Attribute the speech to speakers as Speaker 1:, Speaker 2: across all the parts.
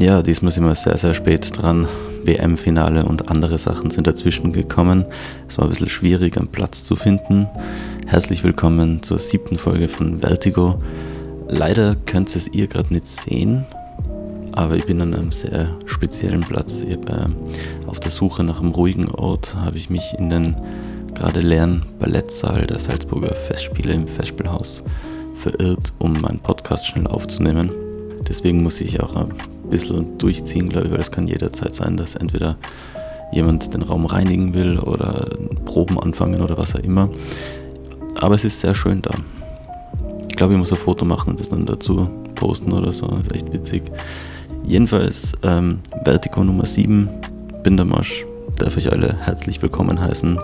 Speaker 1: Ja, diesmal sind wir sehr, sehr spät dran. WM-Finale und andere Sachen sind dazwischen gekommen. Es war ein bisschen schwierig, einen Platz zu finden. Herzlich willkommen zur siebten Folge von Vertigo. Leider könnt ihr es ihr gerade nicht sehen, aber ich bin an einem sehr speziellen Platz. Ich, äh, auf der Suche nach einem ruhigen Ort habe ich mich in den gerade leeren Ballettsaal der Salzburger Festspiele im Festspielhaus verirrt, um meinen Podcast schnell aufzunehmen. Deswegen muss ich auch ein bisschen durchziehen, glaube ich, weil es kann jederzeit sein, dass entweder jemand den Raum reinigen will oder Proben anfangen oder was auch immer. Aber es ist sehr schön da. Ich glaube, ich muss ein Foto machen und das dann dazu posten oder so. Das ist echt witzig. Jedenfalls ähm, Vertigo Nummer 7, Bindermarsch, darf ich alle herzlich willkommen heißen.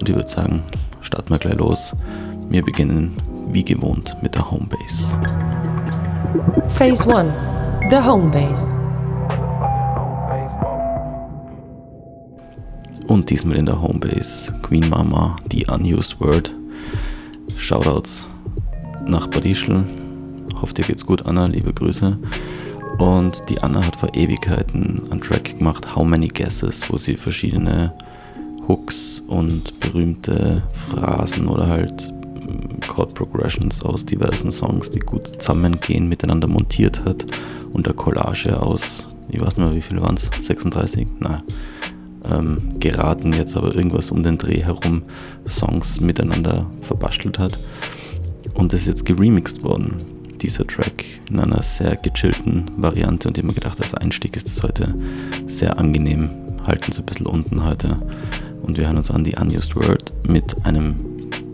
Speaker 1: Und ich würde sagen, starten wir gleich los. Wir beginnen wie gewohnt mit der Homebase.
Speaker 2: Phase 1 The Homebase.
Speaker 1: Und diesmal in der Homebase Queen Mama, die Unused Word. Shoutouts nach Badischl. Hofft dir geht's gut, Anna. Liebe Grüße. Und die Anna hat vor Ewigkeiten einen Track gemacht, How Many Guesses, wo sie verschiedene Hooks und berühmte Phrasen oder halt Chord Progressions aus diversen Songs, die gut zusammengehen, miteinander montiert hat und der Collage aus, ich weiß nicht mehr, wie viele waren es, 36? Nein. Ähm, geraten jetzt aber irgendwas um den Dreh herum Songs miteinander verbastelt hat. Und das ist jetzt geremixed worden, dieser Track, in einer sehr gechillten Variante. Und ich habe mir gedacht, als Einstieg ist das heute sehr angenehm. Halten Sie ein bisschen unten heute. Und wir hören uns an die Unused Word mit einem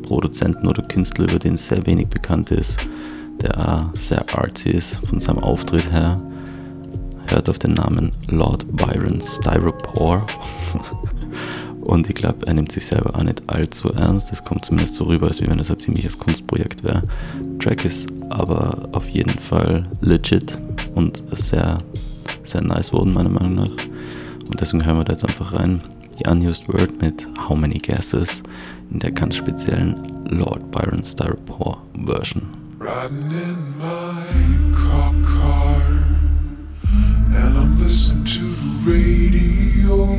Speaker 1: Produzenten oder Künstler, über den sehr wenig bekannt ist, der sehr artsy ist von seinem Auftritt her. Hört auf den Namen Lord Byron Styropor. Und ich glaube, er nimmt sich selber auch nicht allzu ernst. Das kommt zumindest so rüber, als wenn es ein ziemliches Kunstprojekt wäre. Track ist aber auf jeden Fall legit und sehr, sehr nice worden, meiner Meinung nach. Und deswegen hören wir da jetzt einfach rein. Die Unused Word mit How Many Guesses in der ganz speziellen Lord Byron Styropor Version.
Speaker 3: Riding in my cop car and I'm listening to the radio.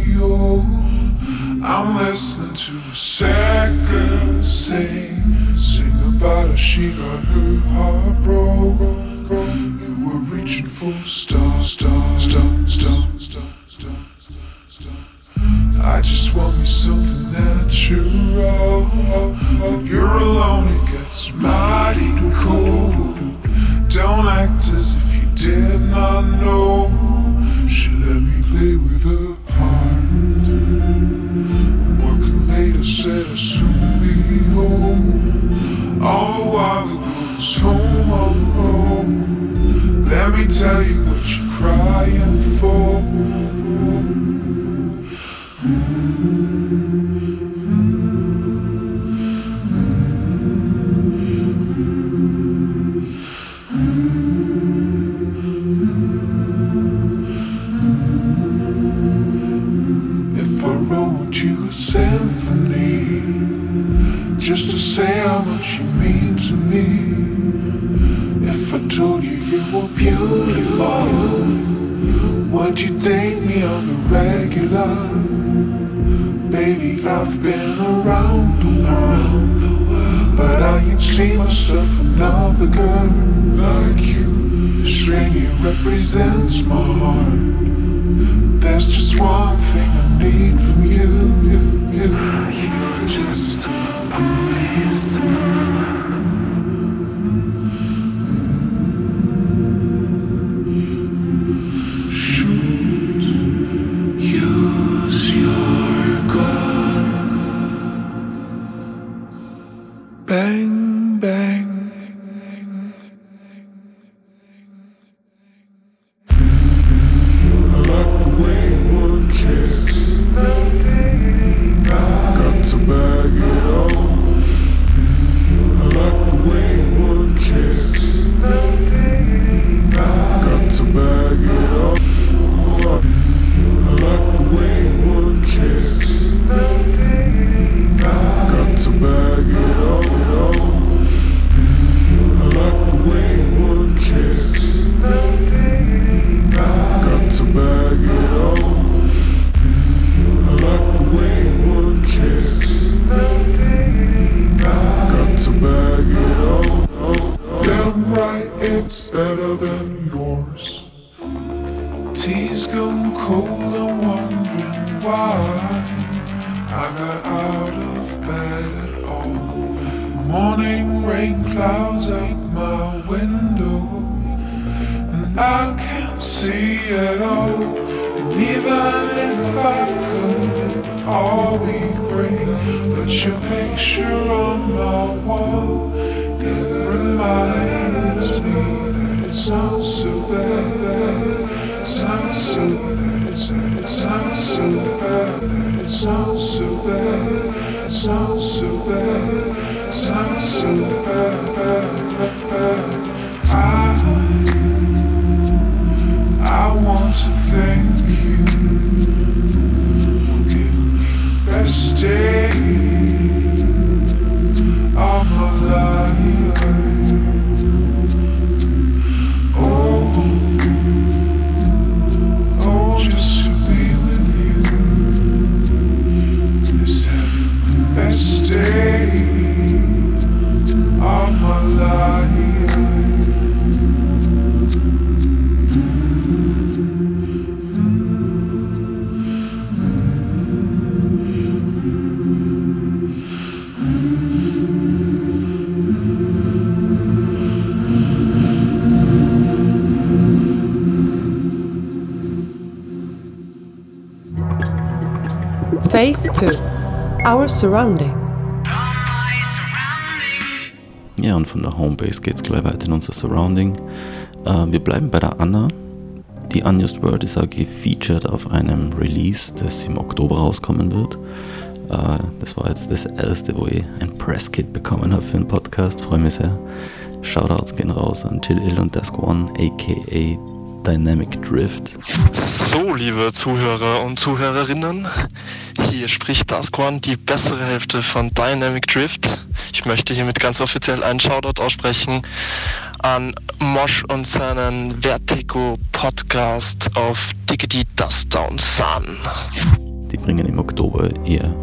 Speaker 3: I'm listening to a sad girl sing, sing about how she got her heart broke. You were reaching for stars, stars, stars, stars, stars, stars, stars. I just want me something natural. When you're alone, it gets mighty cold. Don't act as if you did not know. She let me play with her heart. Working late, I said I'll soon be home. All the while the girl's home alone. Let me tell you what you're crying for. You were beautiful, would you date me on the regular? Baby, I've been around the world, but I ain't see myself another girl like you. This ring represents my heart. There's just one thing I need from you. you, you. You're just shoot. sounds so bad, sounds so bad.
Speaker 2: Phase 2 Our Surrounding.
Speaker 1: Ja, und von der Homebase geht's gleich weiter in unser Surrounding. Äh, wir bleiben bei der Anna. Die Unused Word ist auch gefeatured auf einem Release, das im Oktober rauskommen wird. Äh, das war jetzt das erste, wo ich ein Presskit bekommen habe für einen Podcast. Freue mich sehr. Shoutouts gehen raus an Chill Ill und Desk One, aka Dynamic Drift.
Speaker 4: So, liebe Zuhörer und Zuhörerinnen, hier spricht Dasquan, die bessere Hälfte von Dynamic Drift. Ich möchte hiermit ganz offiziell einen Shoutout aussprechen an Mosh und seinen Vertigo Podcast auf Diggity Dust Down Sun.
Speaker 1: Die bringen im Oktober ihr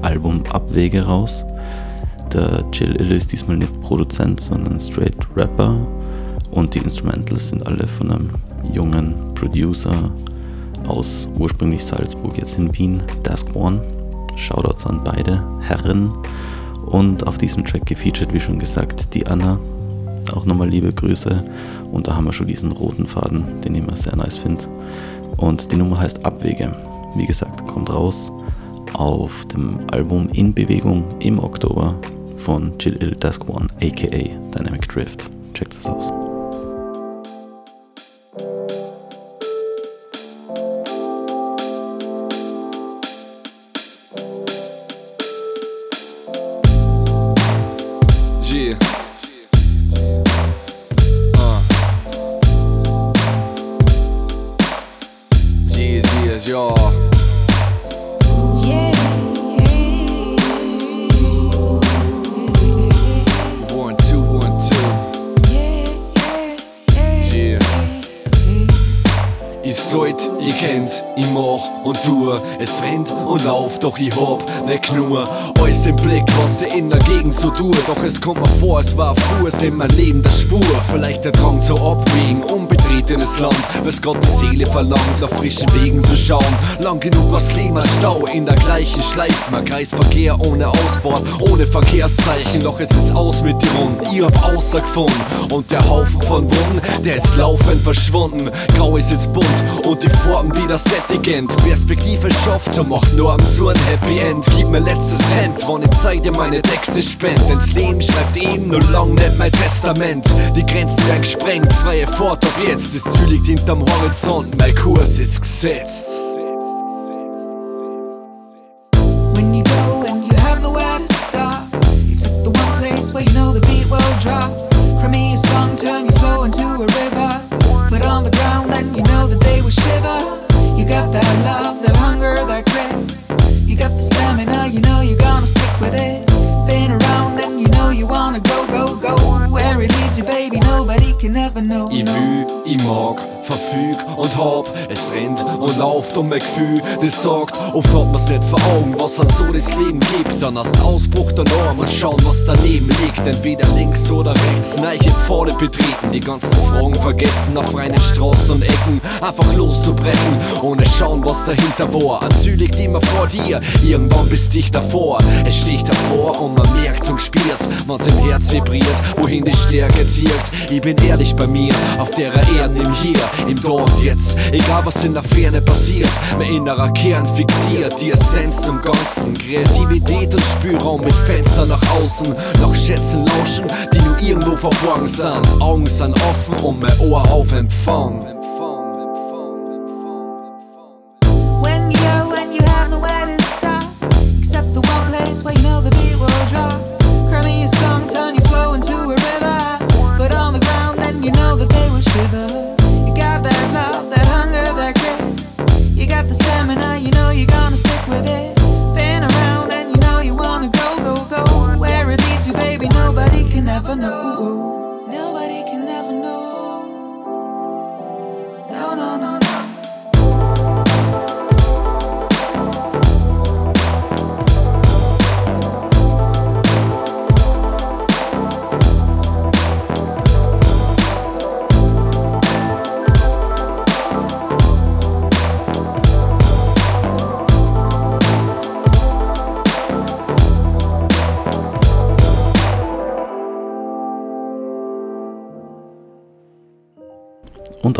Speaker 1: Album Abwege raus. Der Chill Ill ist diesmal nicht Produzent, sondern straight Rapper. Und die Instrumentals sind alle von einem jungen Producer aus ursprünglich Salzburg, jetzt in Wien, Task One. Shoutouts an beide Herren. Und auf diesem Track gefeatured, wie schon gesagt, die Anna. Auch nochmal liebe Grüße. Und da haben wir schon diesen roten Faden, den ich immer sehr nice finde. Und die Nummer heißt Abwege. Wie gesagt, kommt raus auf dem Album In Bewegung im Oktober von Chill Ill Task One, aka Dynamic Drift. Checkt es aus.
Speaker 5: Lauf, doch ich hab nicht nur alles im Blick, was sie in der Gegend so tut. Doch es kommt mir vor, es war Fuß in mein Leben der Spur. Vielleicht der Drang zu abwägen, unbetretenes Land, was Gott die Seele verlangt, nach frischen Wegen zu schauen. Lang genug was als Stau in der gleichen Schleife. Man Kreisverkehr ohne Ausfahrt, ohne Verkehrszeichen. Doch es ist aus mit die Runden, ich hab außer gefunden. Und der Haufen von Wunden, der ist laufend verschwunden. Grau ist jetzt bunt und die Formen wieder sättigend. Perspektive schafft, so macht nur am zu ein Happy End. Gib mir letztes Cent, wann ich Zeit dir meine Texte spend. Ins Leben schreibt eben nur lang nicht mein Testament. Die Grenzen werden gesprengt, freie Fahrt ab jetzt. Das Ziel liegt hinterm Horizont, mein Kurs ist gesetzt.
Speaker 6: When you go and you have nowhere to stop, except the one place where you know the beat will drop. From me, a song turn your flow into a river. Foot on the ground, and you know that they will shiver. You got that love, that hunger, that grit. You got the stamina, you know you're gonna stick with it. Been around, and you know you wanna go, go, go. Where it leads you, baby, nobody can ever know. No.
Speaker 5: Ich mag, verfüg und hab. Es rennt und lauft um mein Gefühl, das sagt, oft hat man's nicht vor Augen, was an so das Leben gibt. Dann hast Ausbruch der Norm und schauen, was daneben liegt. Entweder links oder rechts, neiche Pfade betreten. Die ganzen Fragen vergessen auf reinen Straßen und Ecken. Einfach loszubrechen, ohne schauen, was dahinter war. Ein Ziel liegt immer vor dir, irgendwann bist dich davor. Es sticht hervor und man merkt zum Spiels, wann's im Herz vibriert, wohin die Stärke zirkt. Ich bin ehrlich bei mir, auf der Erden im Hier, im Da und Jetzt. Egal was in der Ferne passiert, mein innerer Kern fixiert die Essenz zum Ganzen. Kreativität und Spielraum mit Fenster nach außen. Nach Schätzen lauschen, die nur irgendwo verborgen sind. Augen sind offen und mein Ohr auf Empfang.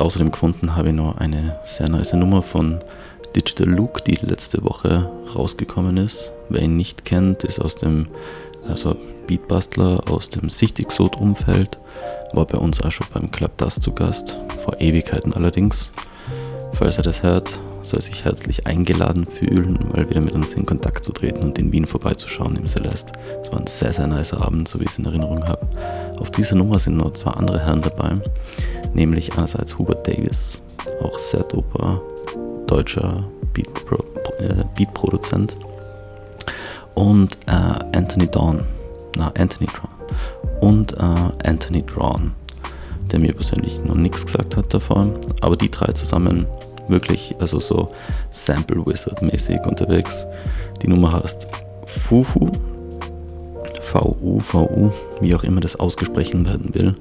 Speaker 1: Außerdem gefunden habe ich noch eine sehr nice Nummer von Digital Luke, die letzte Woche rausgekommen ist. Wer ihn nicht kennt, ist aus dem also Beatbustler aus dem Sichtig-Sod-Umfeld. War bei uns auch schon beim Club Dust zu Gast, vor Ewigkeiten allerdings. Falls er das hört, soll sich herzlich eingeladen fühlen, mal wieder mit uns in Kontakt zu treten und in Wien vorbeizuschauen im Celeste. Es war ein sehr, sehr nicer Abend, so wie ich es in Erinnerung habe. Auf dieser Nummer sind noch zwei andere Herren dabei, nämlich einerseits Hubert Davis, auch sehr doper deutscher Beatpro äh, Beatproduzent und äh, Anthony Dawn, na Anthony Dawn und äh, Anthony Drawn, der mir persönlich noch nichts gesagt hat davon, aber die drei zusammen wirklich, also so Sample Wizard mäßig unterwegs. Die Nummer heißt Fufu, V-U, V-U, wie auch immer das ausgesprochen werden will,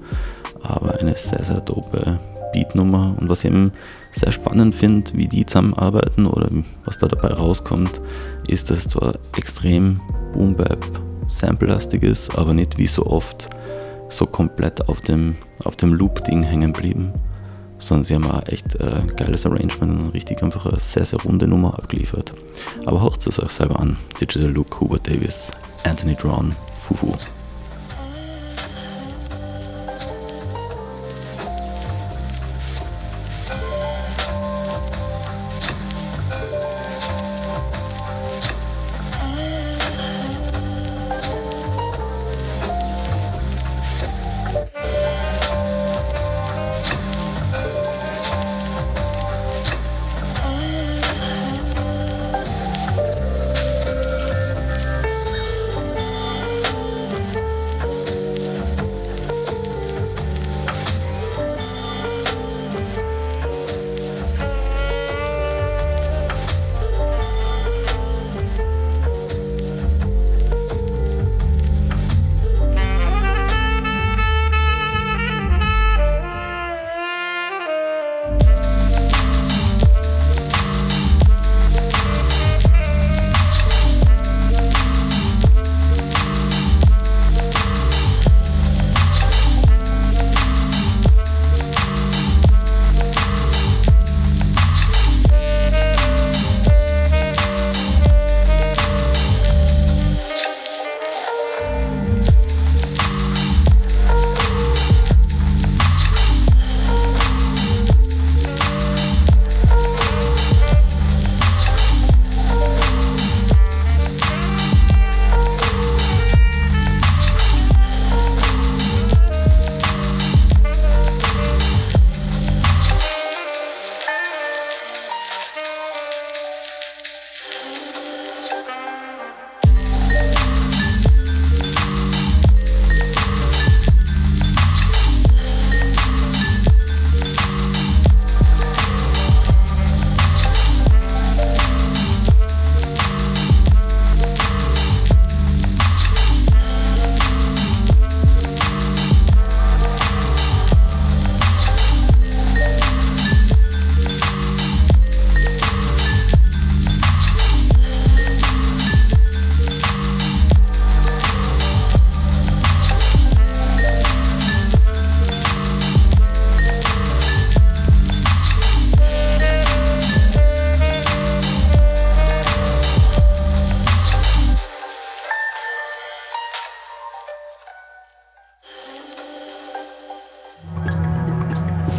Speaker 1: aber eine sehr, sehr dope Beatnummer. Und was ich eben sehr spannend finde, wie die zusammenarbeiten oder was da dabei rauskommt, ist, dass es zwar extrem Boom Bap Sample-lastig ist, aber nicht wie so oft so komplett auf dem, auf dem Loop-Ding hängen blieben, sondern sie haben auch echt äh, geiles Arrangement und richtig einfach eine sehr, sehr runde Nummer abgeliefert. Aber hört es euch selber an. Digital Look, Hubert Davis, Anthony Drawn, Fufu.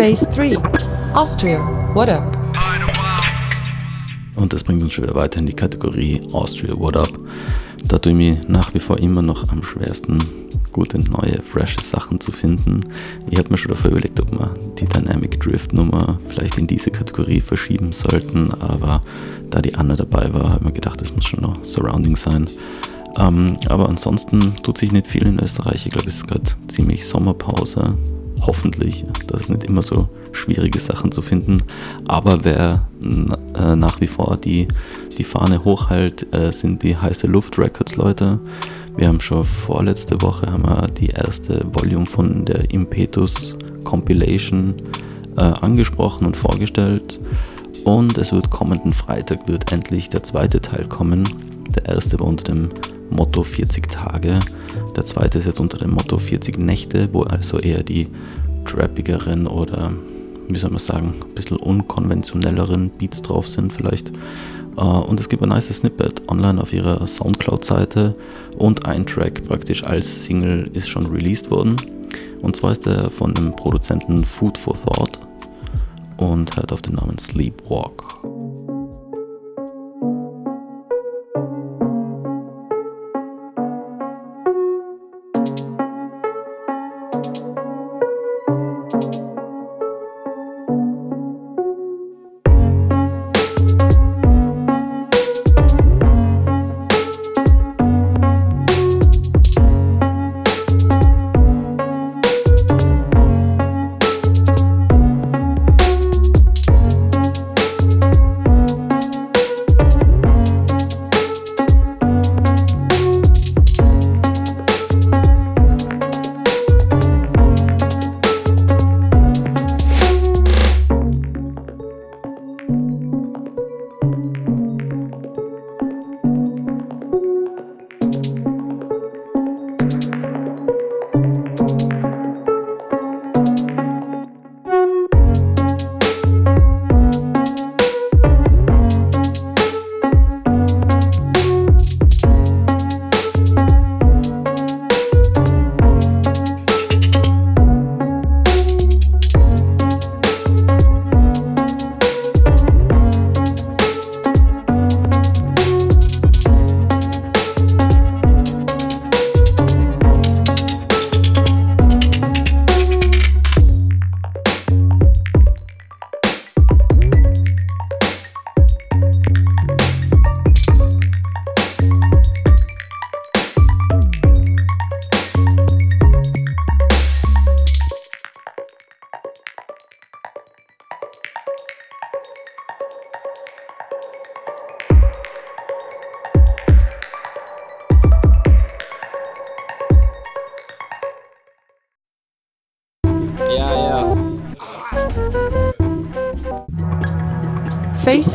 Speaker 2: Phase 3 Austria, what up?
Speaker 1: Und das bringt uns schon wieder weiter in die Kategorie Austria What Up. Da tue ich mich nach wie vor immer noch am schwersten, gute, neue, frische Sachen zu finden. Ich habe mir schon davor überlegt, ob wir die Dynamic Drift Nummer vielleicht in diese Kategorie verschieben sollten, aber da die Anna dabei war, habe ich mir gedacht, das muss schon noch Surrounding sein. Ähm, aber ansonsten tut sich nicht viel in Österreich. Ich glaube, es ist gerade ziemlich Sommerpause. Hoffentlich. Das ist nicht immer so schwierige Sachen zu finden. Aber wer äh, nach wie vor die, die Fahne hochhält, äh, sind die heiße Luft Records Leute. Wir haben schon vorletzte Woche haben wir die erste Volume von der Impetus Compilation äh, angesprochen und vorgestellt. Und es wird kommenden Freitag wird endlich der zweite Teil kommen. Der erste war unter dem Motto 40 Tage. Der zweite ist jetzt unter dem Motto 40 Nächte, wo also eher die trappigeren oder, wie soll man sagen, ein bisschen unkonventionelleren Beats drauf sind vielleicht. Äh, und es gibt ein nice Snippet online auf ihrer Soundcloud-Seite und ein Track praktisch als Single ist schon released worden. Und zwar ist der von dem Produzenten Food for Thought und hört auf den Namen Sleepwalk.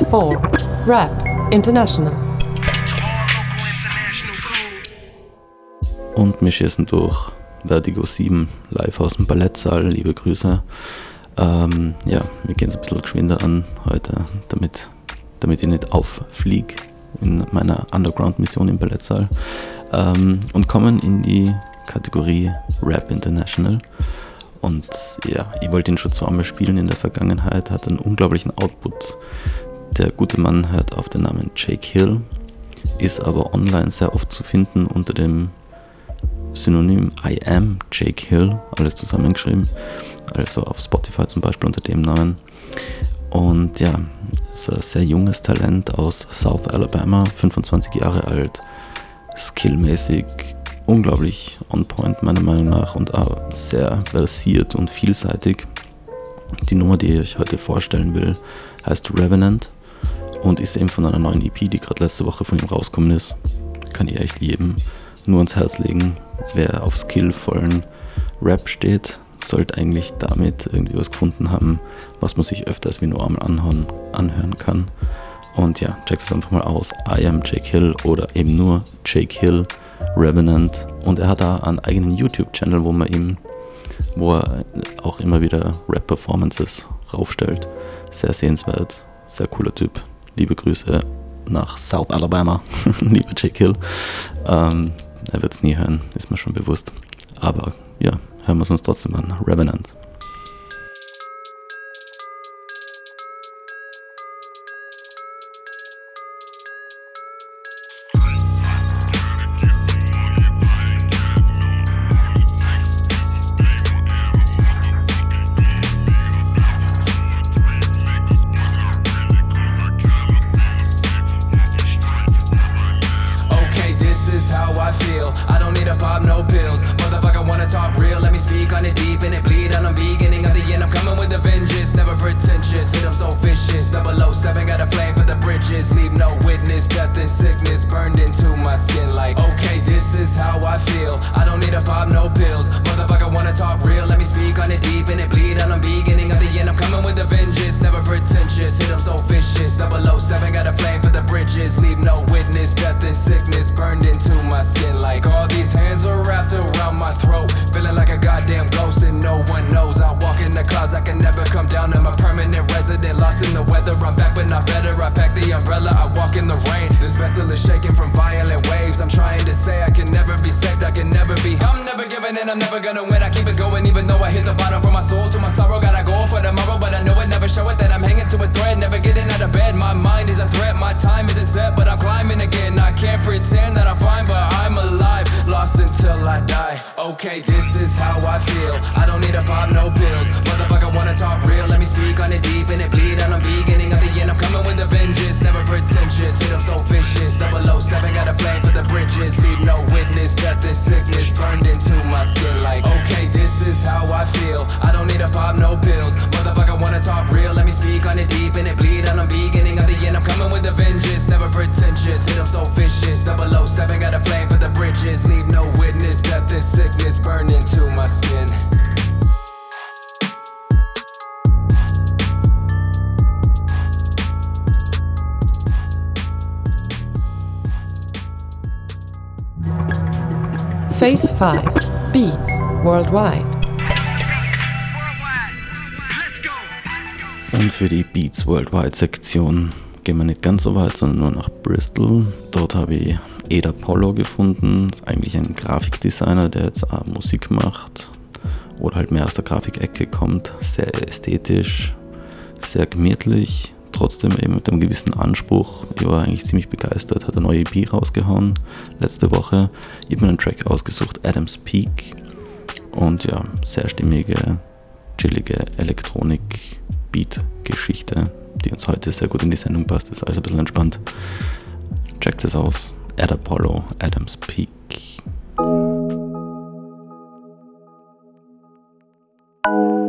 Speaker 2: 4 Rap International.
Speaker 1: Und wir schießen durch Vertigo 7 live aus dem Ballettsaal. Liebe Grüße. Ähm, ja, wir gehen es ein bisschen geschwinder an heute, damit, damit ich nicht auffliege in meiner Underground-Mission im Ballettsaal. Ähm, und kommen in die Kategorie Rap International. Und ja, ich wollte ihn schon zweimal spielen in der Vergangenheit, hat einen unglaublichen Output. Der gute Mann hört auf den Namen Jake Hill, ist aber online sehr oft zu finden unter dem Synonym I am Jake Hill, alles zusammengeschrieben. Also auf Spotify zum Beispiel unter dem Namen. Und ja, ist ein sehr junges Talent aus South Alabama, 25 Jahre alt, skillmäßig unglaublich on point meiner Meinung nach und auch sehr versiert und vielseitig. Die Nummer, die ich euch heute vorstellen will, heißt Revenant und ist eben von einer neuen EP, die gerade letzte Woche von ihm rausgekommen ist. Kann ich echt jedem nur ans Herz legen. Wer auf skillvollen Rap steht, sollte eigentlich damit irgendwie was gefunden haben, was man sich öfters wie nur einmal anhören, anhören kann. Und ja, checkt es einfach mal aus. I am Jake Hill oder eben nur Jake Hill Revenant. Und er hat da einen eigenen YouTube-Channel, wo man ihm, wo er auch immer wieder Rap-Performances raufstellt. Sehr sehenswert, sehr cooler Typ. Liebe Grüße nach South Alabama, liebe Jake Hill. Ähm, er wird es nie hören, ist mir schon bewusst. Aber ja, hören wir es uns trotzdem an. Revenant.
Speaker 7: Vicious. 007 got a flame for the bridges. Leave no witness, death and sickness burned into my skin like, okay, this is how I feel. I don't need to pop no pills. Motherfucker I wanna talk real, let me speak on it deep and it bleed. And I'm beginning of the end, I'm coming with a vengeance. Never pretentious, hit them so vicious. 007 got a flame for the bridges. Leave no witness, death and sickness burned into my skin like all these hands are wrapped around my throat. Feeling like a goddamn ghost and no one knows. I in the clouds, I can never come down. I'm a permanent resident, lost in the weather. I'm back, but not better. I pack the umbrella, I walk in the rain. This vessel is shaking from violent waves. I'm trying to say I can never be saved, I can never be. I'm never giving in, I'm never gonna win. I keep it going, even though I hit the bottom from my soul to my sorrow. Gotta go for tomorrow, but I know it never show it that I'm hanging to a thread. Never getting out of bed, my mind is a threat. My time isn't set, but I'm climbing again. I can't pretend that I'm fine, but I'm alive. Lost until I die. Okay, this is how I feel. I don't need to pop no pills. Motherfucker wanna talk real, let me speak on it deep and it bleed. And I'm beginning of the end, I'm coming with a vengeance. Never
Speaker 2: 5 Beats Worldwide.
Speaker 1: Und für die Beats Worldwide Sektion gehen wir nicht ganz so weit, sondern nur nach Bristol. Dort habe ich Eda Polo gefunden. Ist eigentlich ein Grafikdesigner, der jetzt auch Musik macht oder halt mehr aus der Grafikecke kommt. Sehr ästhetisch, sehr gemütlich, trotzdem eben mit einem gewissen Anspruch. Ich war eigentlich ziemlich begeistert, hat eine neue EP rausgehauen letzte Woche. Ich habe mir einen Track ausgesucht, Adams Peak. Und ja, sehr stimmige, chillige Elektronik-Beat-Geschichte, die uns heute sehr gut in die Sendung passt. Ist alles ein bisschen entspannt. Checkt es aus. Ad Apollo, Adams Peak.
Speaker 2: thank you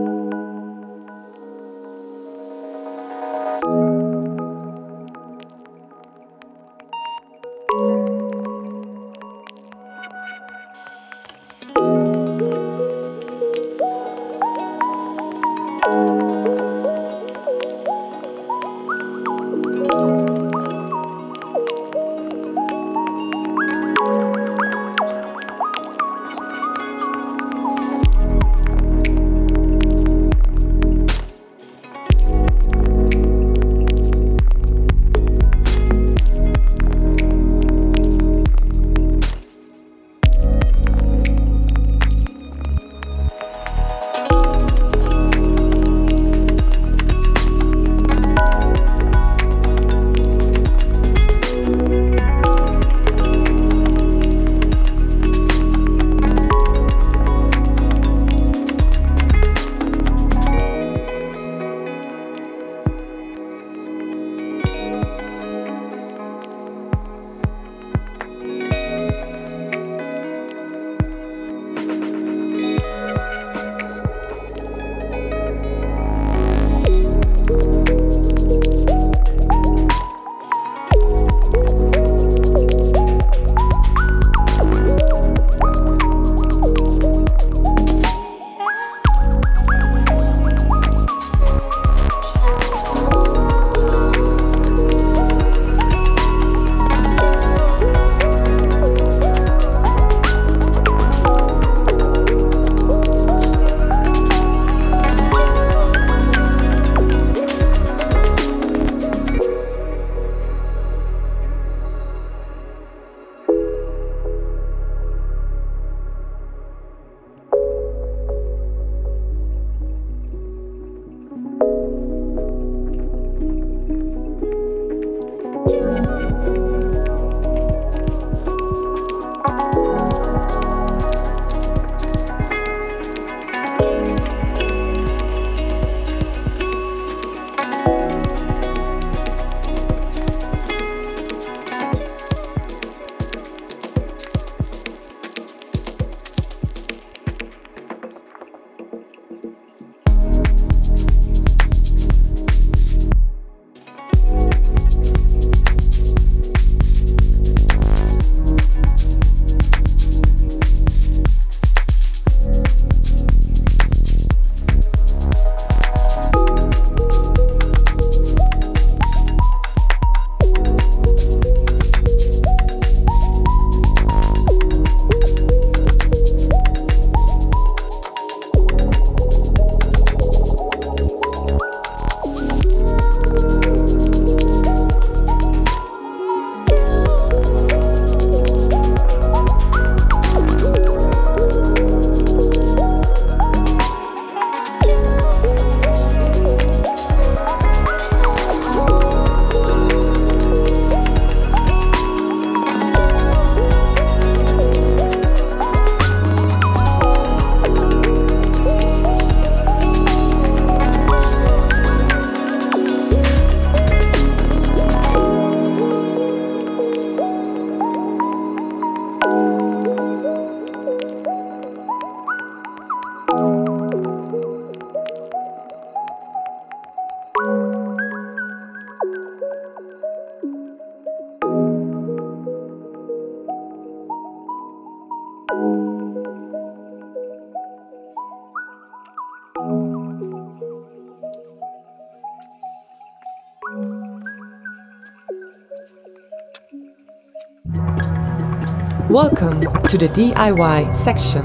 Speaker 2: Welcome to the DIY section.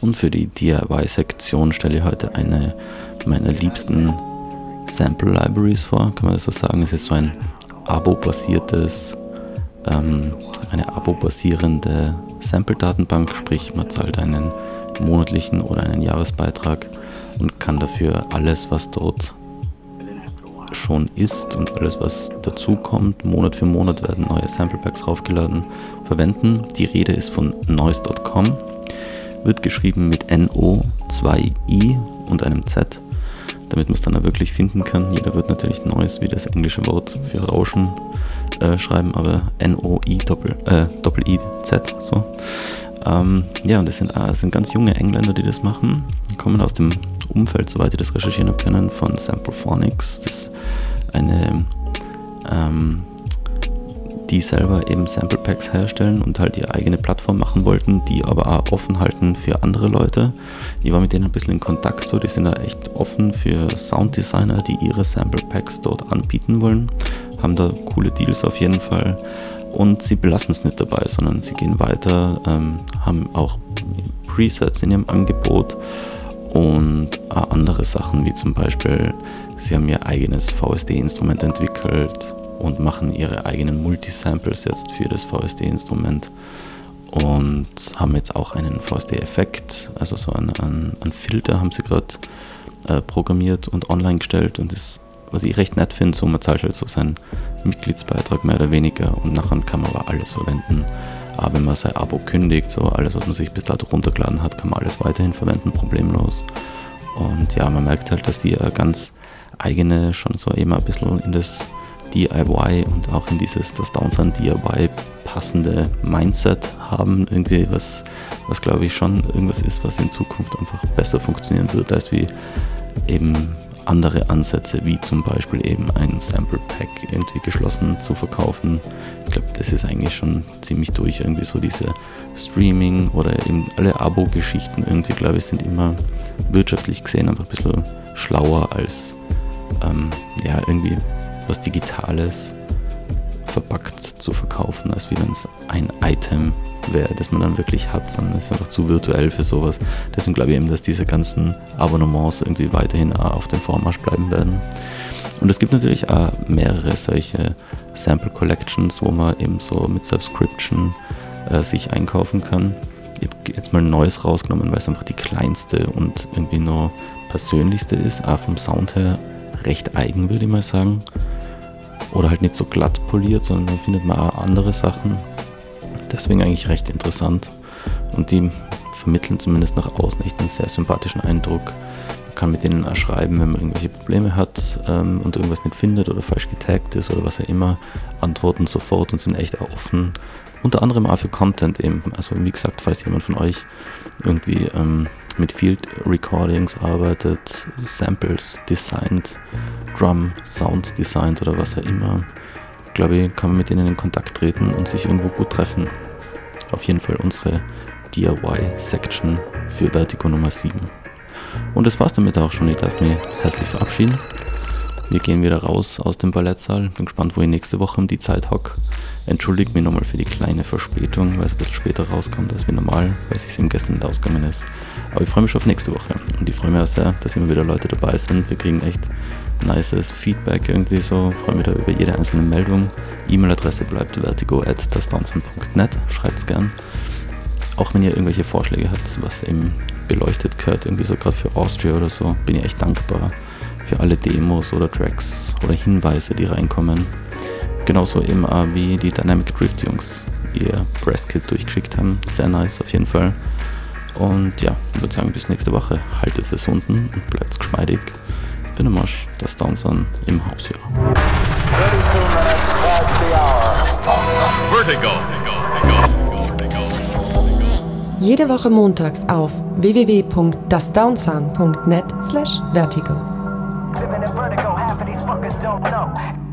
Speaker 1: Und für die DIY-Sektion stelle ich heute eine meiner liebsten Sample Libraries vor, kann man das so sagen. Es ist so ein Abo-basiertes, ähm, eine Abo-basierende Sample-Datenbank, sprich man zahlt einen monatlichen oder einen Jahresbeitrag und kann dafür alles, was dort schon ist und alles, was dazukommt, Monat für Monat werden neue Sample Packs raufgeladen, verwenden. Die Rede ist von noise.com, wird geschrieben mit NO, 2i und einem Z, damit man es dann auch wirklich finden kann. Jeder wird natürlich Noise wie das englische Wort für Rauschen äh, schreiben, aber N-O-I Doppel, äh, Doppel I Z, so. Ähm, ja, und das sind, äh, sind ganz junge Engländer, die das machen. Die kommen aus dem Umfeld, soweit ich das recherchieren habe können, von Samplephonics. Das eine, ähm, die selber eben Sample Packs herstellen und halt ihre eigene Plattform machen wollten, die aber auch offen halten für andere Leute. Ich war mit denen ein bisschen in Kontakt, so die sind da echt offen für Sounddesigner, die ihre Sample Packs dort anbieten wollen. Haben da coole Deals auf jeden Fall. Und sie belassen es nicht dabei, sondern sie gehen weiter, ähm, haben auch Presets in ihrem Angebot und auch andere Sachen, wie zum Beispiel, sie haben ihr eigenes VSD-Instrument entwickelt und machen ihre eigenen Multisamples jetzt für das VSD-Instrument und haben jetzt auch einen VSD-Effekt, also so einen, einen, einen Filter haben sie gerade äh, programmiert und online gestellt und das was ich recht nett finde, so man zahlt halt so seinen Mitgliedsbeitrag mehr oder weniger und nachher kann man aber alles verwenden. Aber wenn man sein Abo kündigt, so alles, was man sich bis dato runtergeladen hat, kann man alles weiterhin verwenden, problemlos. Und ja, man merkt halt, dass die ganz eigene, schon so immer ein bisschen in das DIY und auch in dieses, das Downsound DIY passende Mindset haben. Irgendwie was, was glaube ich schon irgendwas ist, was in Zukunft einfach besser funktionieren wird, als wie eben andere Ansätze, wie zum Beispiel eben ein Sample Pack irgendwie geschlossen zu verkaufen. Ich glaube, das ist eigentlich schon ziemlich durch. Irgendwie so diese Streaming oder eben alle Abo-Geschichten irgendwie, glaube ich, sind immer wirtschaftlich gesehen einfach ein bisschen schlauer als ähm, ja, irgendwie was Digitales verpackt zu verkaufen, als wie wenn es ein Item wäre, das man dann wirklich hat, sondern es ist einfach zu virtuell für sowas. Deswegen glaube ich eben, dass diese ganzen Abonnements irgendwie weiterhin auf dem Vormarsch bleiben werden. Und es gibt natürlich auch mehrere solche Sample Collections, wo man eben so mit Subscription äh, sich einkaufen kann. Ich habe jetzt mal ein neues rausgenommen, weil es einfach die kleinste und irgendwie nur persönlichste ist, auch vom Sound her recht eigen, würde ich mal sagen oder halt nicht so glatt poliert, sondern dann findet man auch andere Sachen. Deswegen eigentlich recht interessant. Und die vermitteln zumindest nach außen echt einen sehr sympathischen Eindruck. Man kann mit denen auch schreiben, wenn man irgendwelche Probleme hat ähm, und irgendwas nicht findet oder falsch getaggt ist oder was auch immer. Antworten sofort und sind echt auch offen. Unter anderem auch für Content eben. Also wie gesagt, falls jemand von euch irgendwie ähm, mit Field Recordings arbeitet, Samples designt, Drum Sounds designt oder was auch immer, glaube ich, kann man mit denen in Kontakt treten und sich irgendwo gut treffen. Auf jeden Fall unsere DIY-Section für Vertigo Nummer 7. Und das war's damit auch schon. Ich darf mich herzlich verabschieden. Wir gehen wieder raus aus dem Ballettsaal. Bin gespannt, wo ich nächste Woche um die Zeit hock. Entschuldigt mich nochmal für die kleine Verspätung, weil es ein bisschen später rauskommt als wie normal, weil es eben gestern nicht ausgegangen ist. Aber ich freue mich schon auf nächste Woche. Und ich freue mich auch sehr, dass immer wieder Leute dabei sind. Wir kriegen echt nices Feedback irgendwie so. Ich freue mich da über jede einzelne Meldung. E-Mail-Adresse bleibt vertigo.net. Schreibt es gern. Auch wenn ihr irgendwelche Vorschläge habt, was eben beleuchtet gehört, irgendwie so gerade für Austria oder so, bin ich echt dankbar für alle Demos oder Tracks oder Hinweise, die reinkommen. Genauso eben auch wie die Dynamic Drift Jungs ihr Presskit durchgeschickt haben. Sehr nice auf jeden Fall. Und ja, ich würde sagen, bis nächste Woche. Haltet es unten und bleibt geschmeidig. Ich bin der Marsch, das Downson im Haus hier.
Speaker 8: Das Downson. Vertigo.
Speaker 2: Jede Woche montags auf www.dasdownsound.net slash vertigo. Living in vertigo, half of these fuckers don't know.